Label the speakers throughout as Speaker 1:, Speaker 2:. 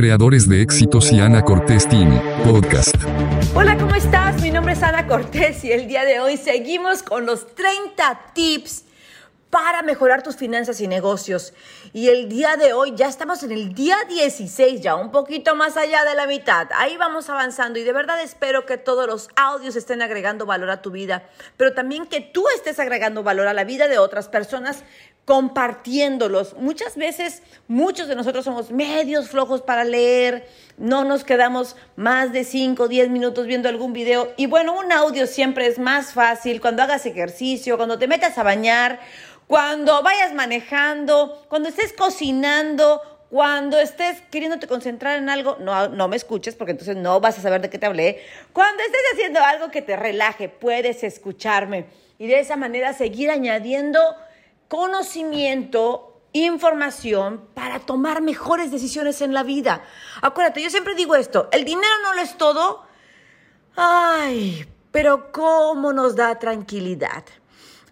Speaker 1: creadores de éxitos y Ana Cortés Team, podcast.
Speaker 2: Hola, ¿cómo estás? Mi nombre es Ana Cortés y el día de hoy seguimos con los 30 tips para mejorar tus finanzas y negocios. Y el día de hoy ya estamos en el día 16, ya un poquito más allá de la mitad. Ahí vamos avanzando y de verdad espero que todos los audios estén agregando valor a tu vida, pero también que tú estés agregando valor a la vida de otras personas compartiéndolos. Muchas veces muchos de nosotros somos medios flojos para leer, no nos quedamos más de 5 o 10 minutos viendo algún video y bueno, un audio siempre es más fácil cuando hagas ejercicio, cuando te metas a bañar cuando vayas manejando, cuando estés cocinando, cuando estés queriéndote concentrar en algo, no, no me escuches porque entonces no vas a saber de qué te hablé. Cuando estés haciendo algo que te relaje, puedes escucharme y de esa manera seguir añadiendo conocimiento, información para tomar mejores decisiones en la vida. Acuérdate, yo siempre digo esto, el dinero no lo es todo. Ay, pero cómo nos da tranquilidad.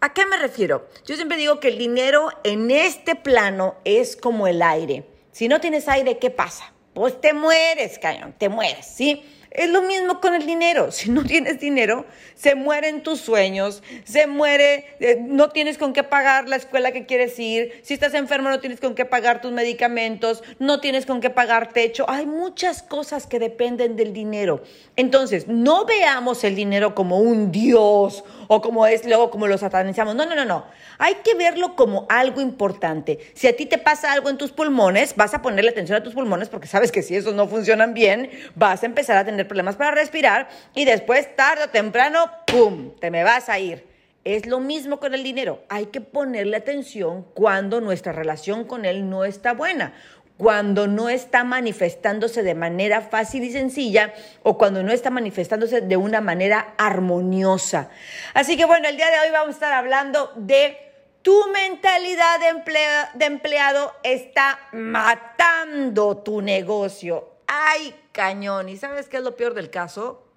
Speaker 2: ¿A qué me refiero? Yo siempre digo que el dinero en este plano es como el aire. Si no tienes aire, ¿qué pasa? Pues te mueres, cañón, te mueres, ¿sí? Es lo mismo con el dinero. Si no tienes dinero, se mueren tus sueños, se muere, eh, no tienes con qué pagar la escuela que quieres ir. Si estás enfermo, no tienes con qué pagar tus medicamentos, no tienes con qué pagar techo. Hay muchas cosas que dependen del dinero. Entonces, no veamos el dinero como un dios o como es luego como lo satanizamos. No, no, no, no. Hay que verlo como algo importante. Si a ti te pasa algo en tus pulmones, vas a ponerle atención a tus pulmones porque sabes que si esos no funcionan bien, vas a empezar a tener problemas para respirar y después, tarde o temprano, ¡pum!, te me vas a ir. Es lo mismo con el dinero. Hay que ponerle atención cuando nuestra relación con él no está buena cuando no está manifestándose de manera fácil y sencilla o cuando no está manifestándose de una manera armoniosa. Así que bueno, el día de hoy vamos a estar hablando de tu mentalidad de, empleado está matando tu negocio. ¡Ay, cañón! ¿Y sabes qué es lo peor del caso?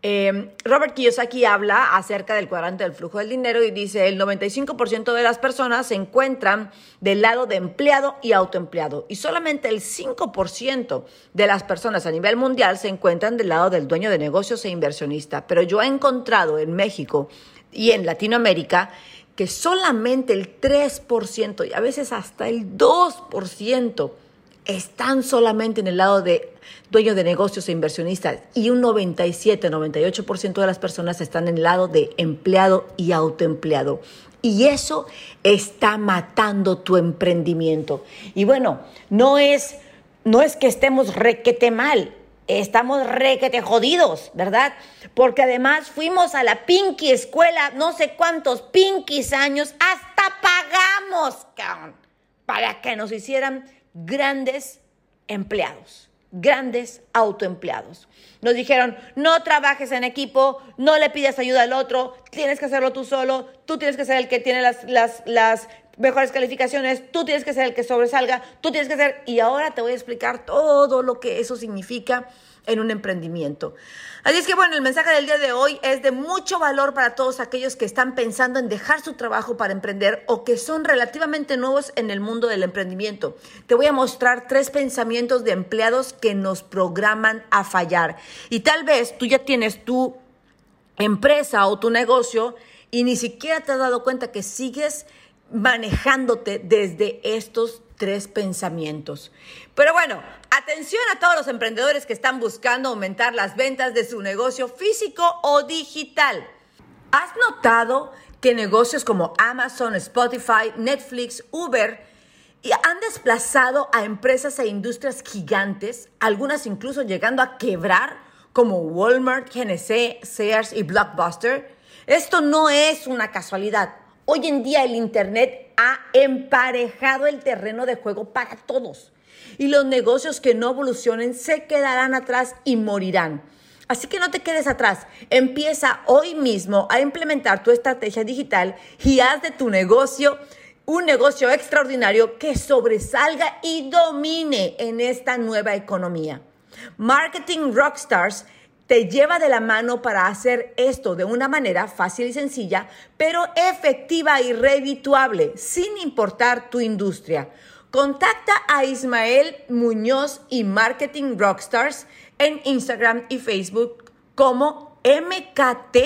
Speaker 2: Eh, Robert Kiyosaki habla acerca del cuadrante del flujo del dinero y dice el 95% de las personas se encuentran del lado de empleado y autoempleado y solamente el 5% de las personas a nivel mundial se encuentran del lado del dueño de negocios e inversionista. Pero yo he encontrado en México y en Latinoamérica que solamente el 3% y a veces hasta el 2% están solamente en el lado de dueños de negocios e inversionistas y un 97, 98% de las personas están en el lado de empleado y autoempleado. Y eso está matando tu emprendimiento. Y bueno, no es, no es que estemos requete mal, estamos requete jodidos, ¿verdad? Porque además fuimos a la Pinky escuela, no sé cuántos Pinkies años, hasta pagamos, para que nos hicieran grandes empleados, grandes autoempleados. Nos dijeron, no trabajes en equipo, no le pidas ayuda al otro, tienes que hacerlo tú solo, tú tienes que ser el que tiene las, las, las mejores calificaciones, tú tienes que ser el que sobresalga, tú tienes que ser... Y ahora te voy a explicar todo lo que eso significa en un emprendimiento. Así es que bueno, el mensaje del día de hoy es de mucho valor para todos aquellos que están pensando en dejar su trabajo para emprender o que son relativamente nuevos en el mundo del emprendimiento. Te voy a mostrar tres pensamientos de empleados que nos programan a fallar. Y tal vez tú ya tienes tu empresa o tu negocio y ni siquiera te has dado cuenta que sigues manejándote desde estos tres pensamientos. Pero bueno, atención a todos los emprendedores que están buscando aumentar las ventas de su negocio físico o digital. ¿Has notado que negocios como Amazon, Spotify, Netflix, Uber han desplazado a empresas e industrias gigantes, algunas incluso llegando a quebrar, como Walmart, GNC, Sears y Blockbuster? Esto no es una casualidad. Hoy en día el Internet ha emparejado el terreno de juego para todos y los negocios que no evolucionen se quedarán atrás y morirán. Así que no te quedes atrás. Empieza hoy mismo a implementar tu estrategia digital y haz de tu negocio un negocio extraordinario que sobresalga y domine en esta nueva economía. Marketing Rockstars te lleva de la mano para hacer esto de una manera fácil y sencilla, pero efectiva y redituable, sin importar tu industria. Contacta a Ismael Muñoz y Marketing Rockstars en Instagram y Facebook como MKT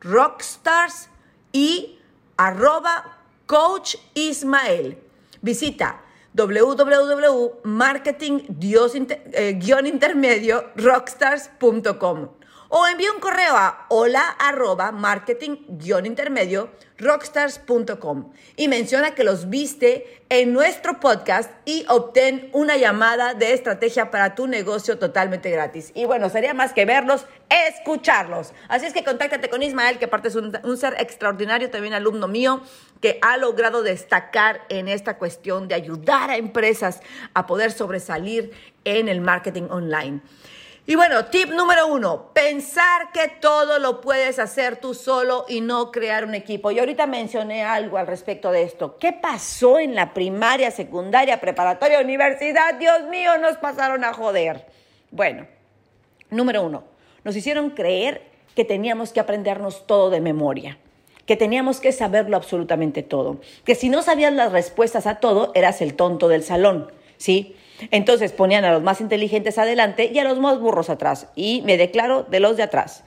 Speaker 2: Rockstars y arroba Coach Ismael. Visita www.marketing-intermedio rockstars.com o envía un correo a hola arroba marketing-intermedio rockstars.com y menciona que los viste en nuestro podcast y obtén una llamada de estrategia para tu negocio totalmente gratis. Y bueno, sería más que verlos, escucharlos. Así es que contáctate con Ismael, que aparte es un, un ser extraordinario, también alumno mío, que ha logrado destacar en esta cuestión de ayudar a empresas a poder sobresalir en el marketing online. Y bueno, tip número uno, pensar que todo lo puedes hacer tú solo y no crear un equipo. Y ahorita mencioné algo al respecto de esto. ¿Qué pasó en la primaria, secundaria, preparatoria, universidad? Dios mío, nos pasaron a joder. Bueno, número uno, nos hicieron creer que teníamos que aprendernos todo de memoria que teníamos que saberlo absolutamente todo, que si no sabías las respuestas a todo, eras el tonto del salón, ¿sí? Entonces ponían a los más inteligentes adelante y a los más burros atrás. Y me declaro de los de atrás.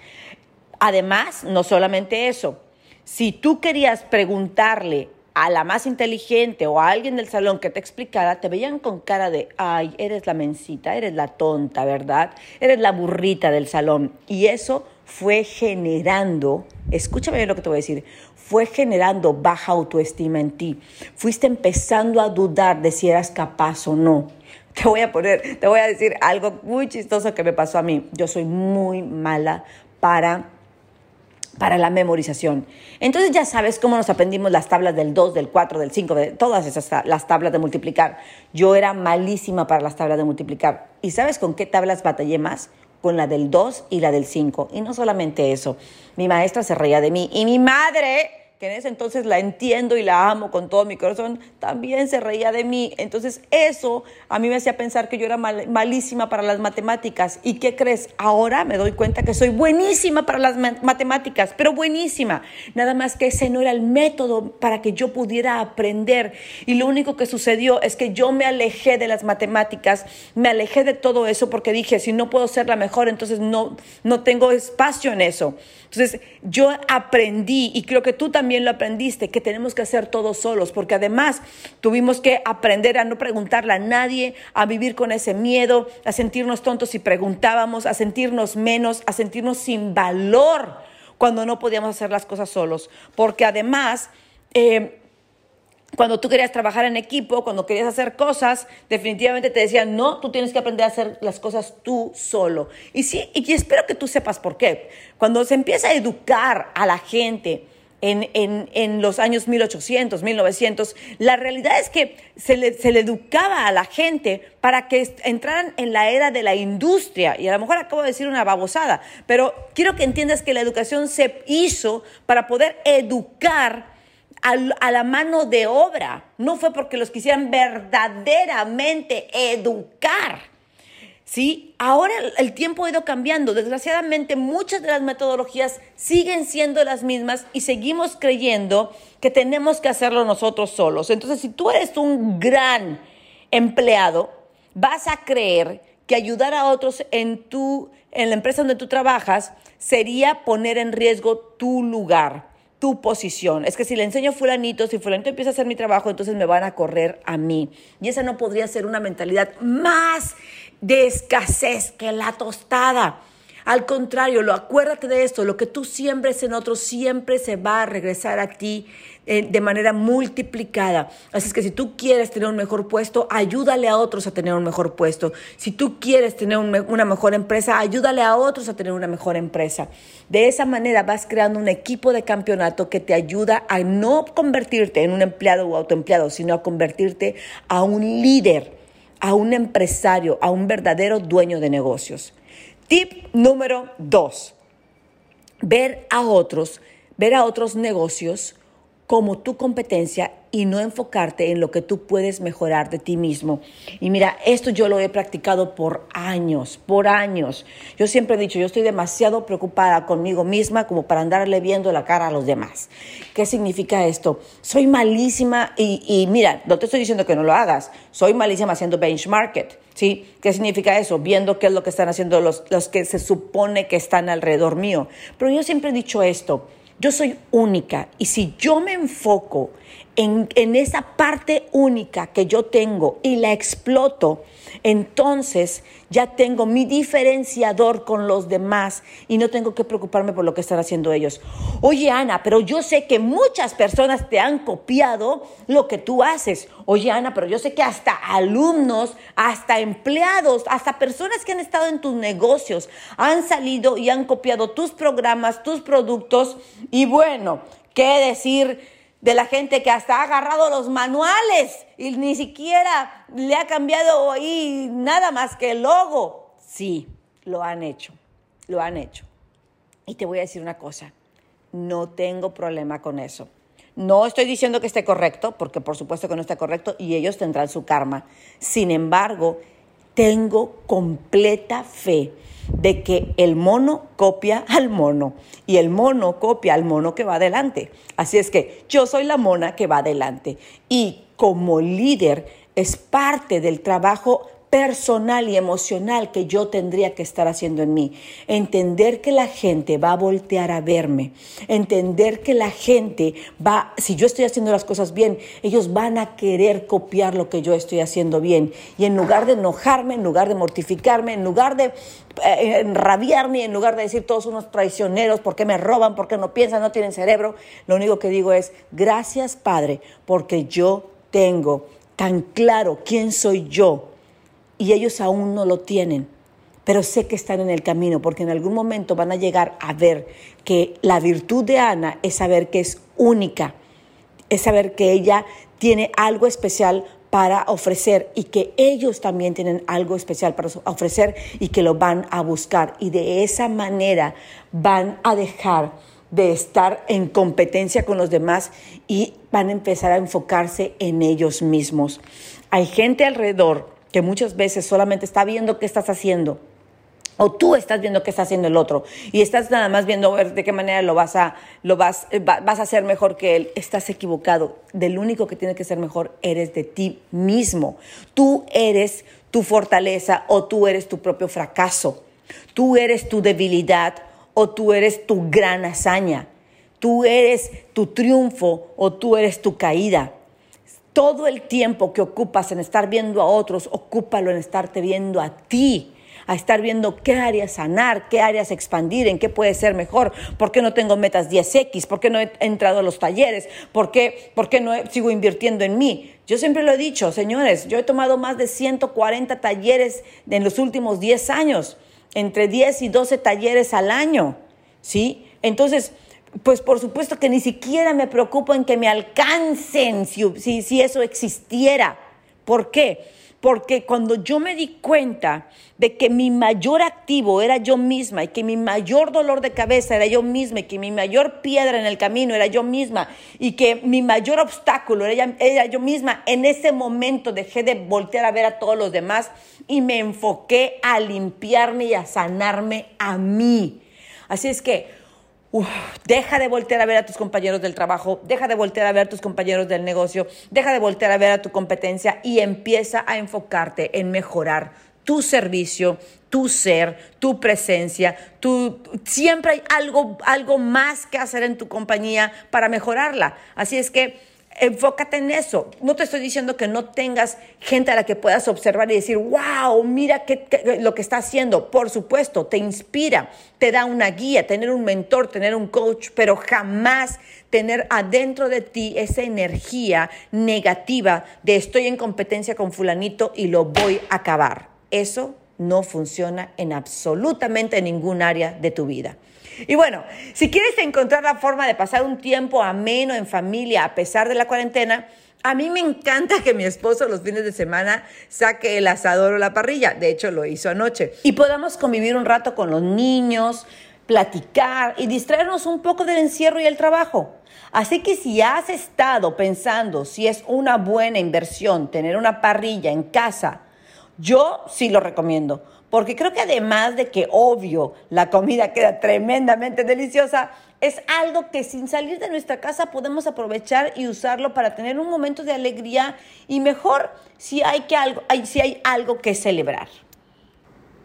Speaker 2: Además, no solamente eso, si tú querías preguntarle a la más inteligente o a alguien del salón que te explicara, te veían con cara de, ay, eres la mencita, eres la tonta, ¿verdad? Eres la burrita del salón. Y eso fue generando, escúchame bien lo que te voy a decir, fue generando baja autoestima en ti. Fuiste empezando a dudar de si eras capaz o no. Te voy a poner, te voy a decir algo muy chistoso que me pasó a mí. Yo soy muy mala para para la memorización. Entonces ya sabes cómo nos aprendimos las tablas del 2, del 4, del 5, de todas esas las tablas de multiplicar. Yo era malísima para las tablas de multiplicar. ¿Y sabes con qué tablas batallé más? Con la del 2 y la del 5. Y no solamente eso, mi maestra se reía de mí y mi madre que en ese entonces la entiendo y la amo con todo mi corazón, también se reía de mí. Entonces eso a mí me hacía pensar que yo era malísima para las matemáticas. ¿Y qué crees? Ahora me doy cuenta que soy buenísima para las matemáticas, pero buenísima. Nada más que ese no era el método para que yo pudiera aprender. Y lo único que sucedió es que yo me alejé de las matemáticas, me alejé de todo eso porque dije, si no puedo ser la mejor, entonces no, no tengo espacio en eso. Entonces yo aprendí y creo que tú también lo aprendiste, que tenemos que hacer todos solos, porque además tuvimos que aprender a no preguntarle a nadie, a vivir con ese miedo, a sentirnos tontos si preguntábamos, a sentirnos menos, a sentirnos sin valor cuando no podíamos hacer las cosas solos, porque además... Eh, cuando tú querías trabajar en equipo, cuando querías hacer cosas, definitivamente te decían, no, tú tienes que aprender a hacer las cosas tú solo. Y sí, y espero que tú sepas por qué. Cuando se empieza a educar a la gente, en, en, en, los años 1800, 1900, la realidad es que se le, se le, educaba a la gente para que entraran en la era de la industria. Y a lo mejor acabo de decir una babosada, pero quiero que entiendas que la educación se hizo para poder educar a la mano de obra. No fue porque los quisieran verdaderamente educar. ¿Sí? Ahora el tiempo ha ido cambiando. Desgraciadamente, muchas de las metodologías siguen siendo las mismas y seguimos creyendo que tenemos que hacerlo nosotros solos. Entonces, si tú eres un gran empleado, vas a creer que ayudar a otros en, tu, en la empresa donde tú trabajas sería poner en riesgo tu lugar tu posición. Es que si le enseño a fulanito, si fulanito empieza a hacer mi trabajo, entonces me van a correr a mí. Y esa no podría ser una mentalidad más de escasez que la tostada. Al contrario, lo acuérdate de esto, lo que tú siembres en otros siempre se va a regresar a ti eh, de manera multiplicada. Así es que si tú quieres tener un mejor puesto, ayúdale a otros a tener un mejor puesto. Si tú quieres tener una mejor empresa, ayúdale a otros a tener una mejor empresa. De esa manera vas creando un equipo de campeonato que te ayuda a no convertirte en un empleado o autoempleado, sino a convertirte a un líder, a un empresario, a un verdadero dueño de negocios. Tip número dos, ver a otros, ver a otros negocios como tu competencia y no enfocarte en lo que tú puedes mejorar de ti mismo. Y mira, esto yo lo he practicado por años, por años. Yo siempre he dicho, yo estoy demasiado preocupada conmigo misma como para andarle viendo la cara a los demás. ¿Qué significa esto? Soy malísima y, mira, no te estoy diciendo que no lo hagas, soy malísima haciendo benchmark. ¿Sí? ¿Qué significa eso? Viendo qué es lo que están haciendo los, los que se supone que están alrededor mío. Pero yo siempre he dicho esto, yo soy única. Y si yo me enfoco en, en, esa parte única que yo tengo y la exploto, entonces ya tengo mi diferenciador con los demás y no tengo que preocuparme por lo que están haciendo ellos. Oye, Ana, pero yo sé que muchas personas te han copiado lo que tú haces. Oye, Ana, pero yo sé que hasta alumnos, hasta empleados, hasta personas que han estado en tus negocios han salido y han copiado tus programas, tus productos. Y bueno, ¿qué decir? De la gente que hasta ha agarrado los manuales y ni siquiera le ha cambiado ahí nada más que el logo. Sí, lo han hecho, lo han hecho. Y te voy a decir una cosa, no tengo problema con eso. No estoy diciendo que esté correcto, porque por supuesto que no está correcto y ellos tendrán su karma. Sin embargo, tengo completa fe de que el mono copia al mono y el mono copia al mono que va adelante. Así es que yo soy la mona que va adelante y como líder es parte del trabajo personal y emocional que yo tendría que estar haciendo en mí. Entender que la gente va a voltear a verme. Entender que la gente va, si yo estoy haciendo las cosas bien, ellos van a querer copiar lo que yo estoy haciendo bien. Y en lugar de enojarme, en lugar de mortificarme, en lugar de eh, enrabiarme, en lugar de decir todos unos traicioneros, porque me roban, porque no piensan, no tienen cerebro, lo único que digo es, gracias Padre, porque yo tengo tan claro quién soy yo y ellos aún no lo tienen, pero sé que están en el camino porque en algún momento van a llegar a ver que la virtud de Ana es saber que es única, es saber que ella tiene algo especial para ofrecer y que ellos también tienen algo especial para ofrecer y que lo van a buscar y de esa manera van a dejar de estar en competencia con los demás y van a empezar a enfocarse en ellos mismos. Hay gente alrededor que muchas veces solamente está viendo qué estás haciendo. O tú estás viendo qué está haciendo el otro y estás nada más viendo de qué manera lo vas a, lo vas, eh, vas a hacer mejor que él. Estás equivocado. Del único que tiene que ser mejor eres de ti mismo. Tú eres tu fortaleza o tú eres tu propio fracaso. Tú eres tu debilidad o tú eres tu gran hazaña. Tú eres tu triunfo o tú eres tu caída. Todo el tiempo que ocupas en estar viendo a otros, ocúpalo en estarte viendo a ti a estar viendo qué áreas sanar, qué áreas expandir, en qué puede ser mejor, por qué no tengo metas 10X, por qué no he entrado a los talleres, por qué, por qué no sigo invirtiendo en mí. Yo siempre lo he dicho, señores, yo he tomado más de 140 talleres en los últimos 10 años, entre 10 y 12 talleres al año, ¿sí? Entonces, pues por supuesto que ni siquiera me preocupo en que me alcancen si, si, eso existiera. ¿Por qué? Porque cuando yo me di cuenta de que mi mayor activo era yo misma y que mi mayor dolor de cabeza era yo misma y que mi mayor piedra en el camino era yo misma y que mi mayor obstáculo era, era yo misma, en ese momento dejé de voltear a ver a todos los demás y me enfoqué a limpiarme y a sanarme a mí. Así es que deja de voltear a ver a tus compañeros del trabajo, deja de voltear a ver a tus compañeros del negocio, deja de voltear a ver a tu competencia y empieza a enfocarte en mejorar tu servicio, tu ser, tu presencia, tu, siempre hay algo, algo más que hacer en tu compañía para mejorarla. Así es que enfócate en eso. No te estoy diciendo que no tengas gente a la que puedas observar y decir, wow, mira qué, lo que está haciendo. Por supuesto, te inspira, te da una guía, tener un mentor, tener un coach, pero jamás tener adentro de ti esa energía negativa de estoy en competencia con fulanito y lo voy a acabar. Eso no funciona en absolutamente ningún área de tu vida. Y bueno, si quieres encontrar la forma de pasar un tiempo ameno en familia a pesar de la cuarentena, a mí me encanta que mi esposo los fines de semana saque el asador o la parrilla. De hecho, lo hizo anoche. Y podamos convivir un rato con los niños, platicar y distraernos un poco del encierro y el trabajo. Así que si has estado pensando si es una buena inversión tener una parrilla en casa, yo sí lo recomiendo, porque creo que además de que obvio la comida queda tremendamente deliciosa, es algo que sin salir de nuestra casa podemos aprovechar y usarlo para tener un momento de alegría y mejor si hay, que algo, si hay algo que celebrar.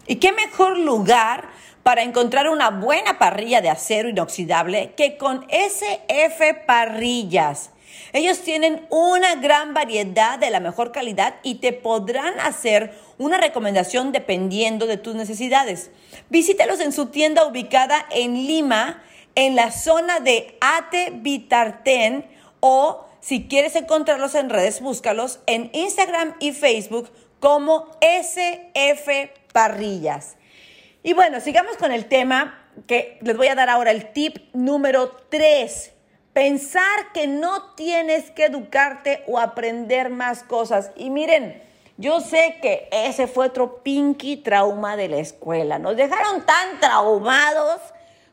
Speaker 2: ¿Y qué mejor lugar para encontrar una buena parrilla de acero inoxidable que con SF Parrillas? Ellos tienen una gran variedad de la mejor calidad y te podrán hacer una recomendación dependiendo de tus necesidades. Visítalos en su tienda ubicada en Lima, en la zona de Ate Vitarten o si quieres encontrarlos en redes, búscalos en Instagram y Facebook como SF Parrillas. Y bueno, sigamos con el tema que les voy a dar ahora el tip número 3 Pensar que no tienes que educarte o aprender más cosas. Y miren, yo sé que ese fue otro pinky trauma de la escuela. Nos dejaron tan traumados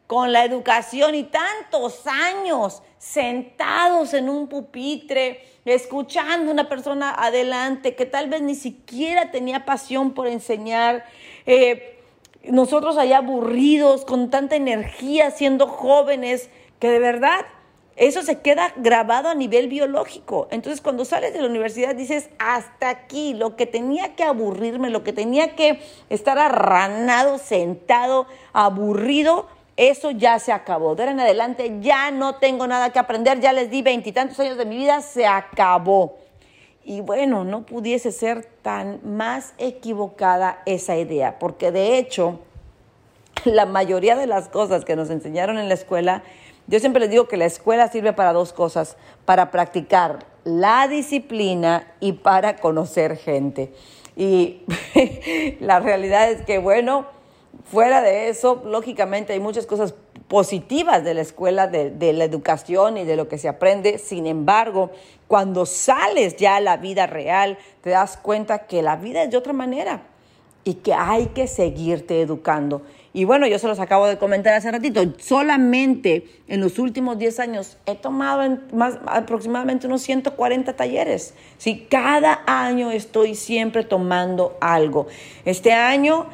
Speaker 2: con la educación y tantos años sentados en un pupitre, escuchando a una persona adelante que tal vez ni siquiera tenía pasión por enseñar. Eh, nosotros allá aburridos, con tanta energía, siendo jóvenes, que de verdad eso se queda grabado a nivel biológico. Entonces, cuando sales de la universidad dices, hasta aquí, lo que tenía que aburrirme, lo que tenía que estar arranado, sentado, aburrido, eso ya se acabó. De ahora en adelante ya no tengo nada que aprender, ya les di veintitantos años de mi vida, se acabó. Y bueno, no pudiese ser tan más equivocada esa idea, porque de hecho, la mayoría de las cosas que nos enseñaron en la escuela, yo siempre les digo que la escuela sirve para dos cosas, para practicar la disciplina y para conocer gente. Y la realidad es que, bueno, fuera de eso, lógicamente hay muchas cosas positivas de la escuela, de, de, la educación y de lo que se aprende. Sin embargo, cuando sales ya a la vida real, te das cuenta que la vida es de otra manera y que hay que seguirte educando. Y bueno, yo se los acabo de comentar hace ratito, solamente en los últimos 10 años he tomado más, aproximadamente unos 140 talleres. Sí, cada año estoy siempre tomando algo. Este año,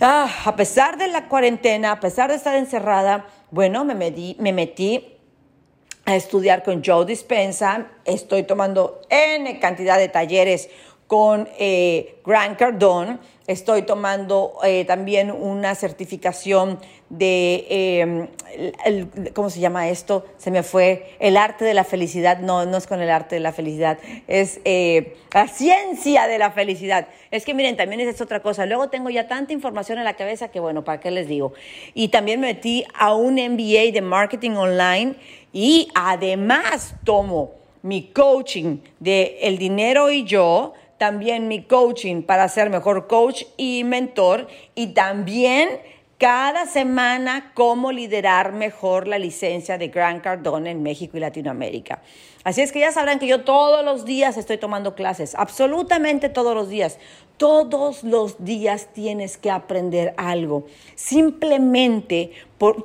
Speaker 2: ah, a pesar de la cuarentena, a pesar de estar encerrada, bueno, me me metí a estudiar con Joe Dispensa, estoy tomando N cantidad de talleres con eh, Grant Cardone. Estoy tomando eh, también una certificación de, em, ¿cómo se llama esto? Se me fue, el arte de la felicidad. No, no es con el arte de la felicidad, es eh, la ciencia de la felicidad. Es que miren, también es otra cosa. Luego tengo ya tanta información en la cabeza que, bueno, ¿para qué les digo? Y también me metí a un MBA de marketing online y además tomo mi coaching de El dinero y yo también mi coaching para ser mejor coach y mentor y también cada semana cómo liderar mejor la licencia de Gran Cardone en México y Latinoamérica. Así es que ya sabrán que yo todos los días estoy tomando clases, absolutamente todos los días. Todos los días tienes que aprender algo. Simplemente,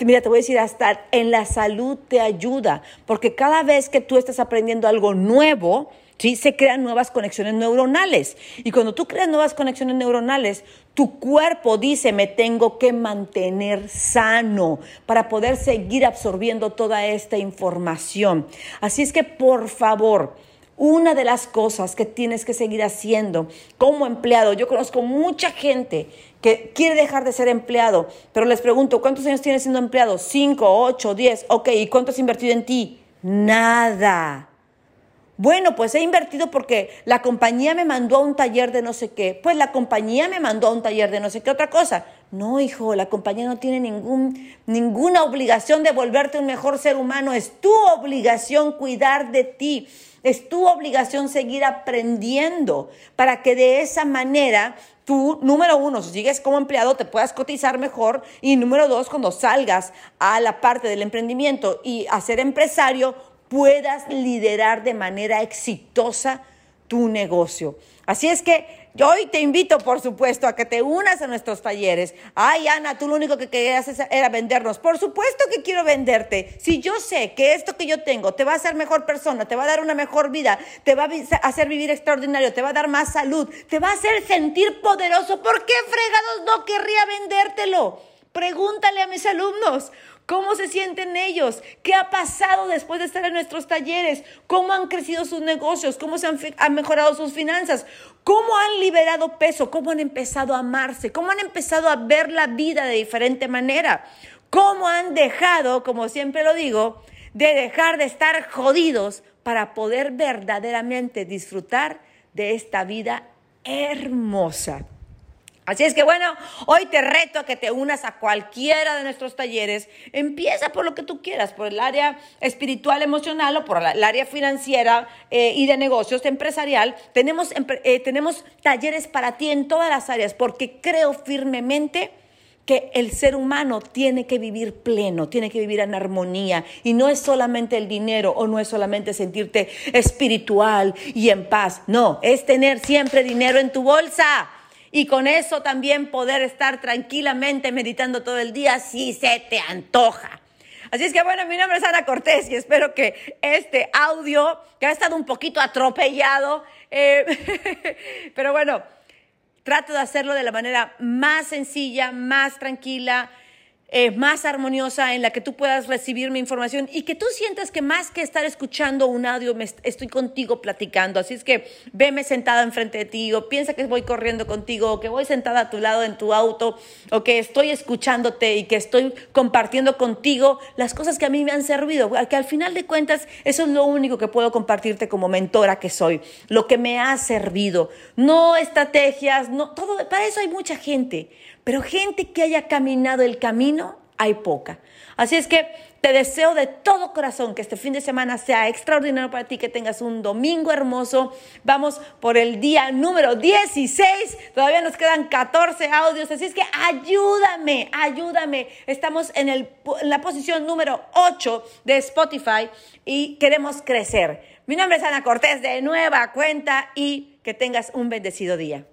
Speaker 2: mira, te voy a decir, hasta en la salud te ayuda, porque cada vez que tú estás aprendiendo algo nuevo, ¿sí? Se crean nuevas conexiones neuronales. Y cuando tú creas nuevas conexiones neuronales, tu cuerpo dice, me tengo que mantener sano para poder seguir absorbiendo toda esta información. Así es que, por favor, una de las cosas que tienes que seguir haciendo como empleado, yo conozco mucha gente que quiere dejar de ser empleado, pero les pregunto, ¿cuántos años tienes siendo empleado? ¿Cinco, ocho, diez? Ok, ¿y cuánto has invertido en ti? Nada. Bueno, pues he invertido porque la compañía me mandó a un taller de no sé qué. Pues la compañía me mandó a un taller de no sé qué otra cosa. No, hijo, la compañía no tiene ningún, ninguna obligación de volverte un mejor ser humano. Es tu obligación cuidar de ti. Es tu obligación seguir aprendiendo para que de esa manera tú, número uno, si sigues como empleado, te puedas cotizar mejor. Y número dos, cuando salgas a la parte del emprendimiento y a ser empresario, puedas liderar de manera exitosa tu negocio. Así es que yo hoy te invito, por supuesto, a que te unas a nuestros talleres. Ay, Ana, tú lo único que querías era vendernos. Por supuesto que quiero venderte. Si yo sé que esto que yo tengo te va a hacer mejor persona, te va a dar una mejor vida, te va a hacer vivir extraordinario, te va a dar más salud, te va a hacer sentir poderoso, ¿por qué fregados no querría vendértelo? Pregúntale a mis alumnos. ¿Cómo se sienten ellos? ¿Qué ha pasado después de estar en nuestros talleres? ¿Cómo han crecido sus negocios? ¿Cómo se han, han, mejorado sus finanzas? ¿Cómo han liberado peso? ¿Cómo han empezado a amarse? ¿Cómo han empezado a ver la vida de diferente manera? ¿Cómo han dejado, como siempre lo digo, de dejar de estar jodidos para poder verdaderamente disfrutar de esta vida hermosa? Así es que bueno, hoy te reto a que te unas a cualquiera de nuestros talleres. Empieza por lo que tú quieras, por el área espiritual, emocional o por el área financiera eh, y de negocios empresarial. Tenemos, eh, tenemos talleres para ti en todas las áreas porque creo firmemente que el ser humano tiene que vivir pleno, tiene que vivir en armonía y no es solamente el dinero o no es solamente sentirte espiritual y en paz, no, es tener siempre dinero en tu bolsa y con eso también poder estar tranquilamente meditando todo el día si se te antoja. Así es que bueno, mi nombre es Ana Cortés y espero que este audio, que ha estado un poquito atropellado, eh, pero bueno, trato de hacerlo de la manera más sencilla, más tranquila, eh, más armoniosa en la que tú puedas recibir mi información y que tú sientas que más que estar escuchando un audio, me estoy contigo platicando. Así es que veme sentada enfrente de ti o piensa que voy corriendo contigo o que voy sentada a tu lado en tu auto o que estoy escuchándote y que estoy compartiendo contigo las cosas que a mí me han servido. Que al final de cuentas eso es lo único que puedo compartirte como mentora que soy, lo que me ha servido. No estrategias, no todo, para eso hay mucha gente pero gente que haya caminado el camino, hay poca. Así es que te deseo de todo corazón que este fin de semana sea extraordinario para ti, que tengas un domingo hermoso. Vamos por el día número 16. Todavía nos quedan 14 audios, así es que ayúdame, ayúdame. Estamos en, el, en la posición número 8 de Spotify y queremos crecer. Mi nombre es Ana Cortés de Nueva Cuenta y que tengas un bendecido día.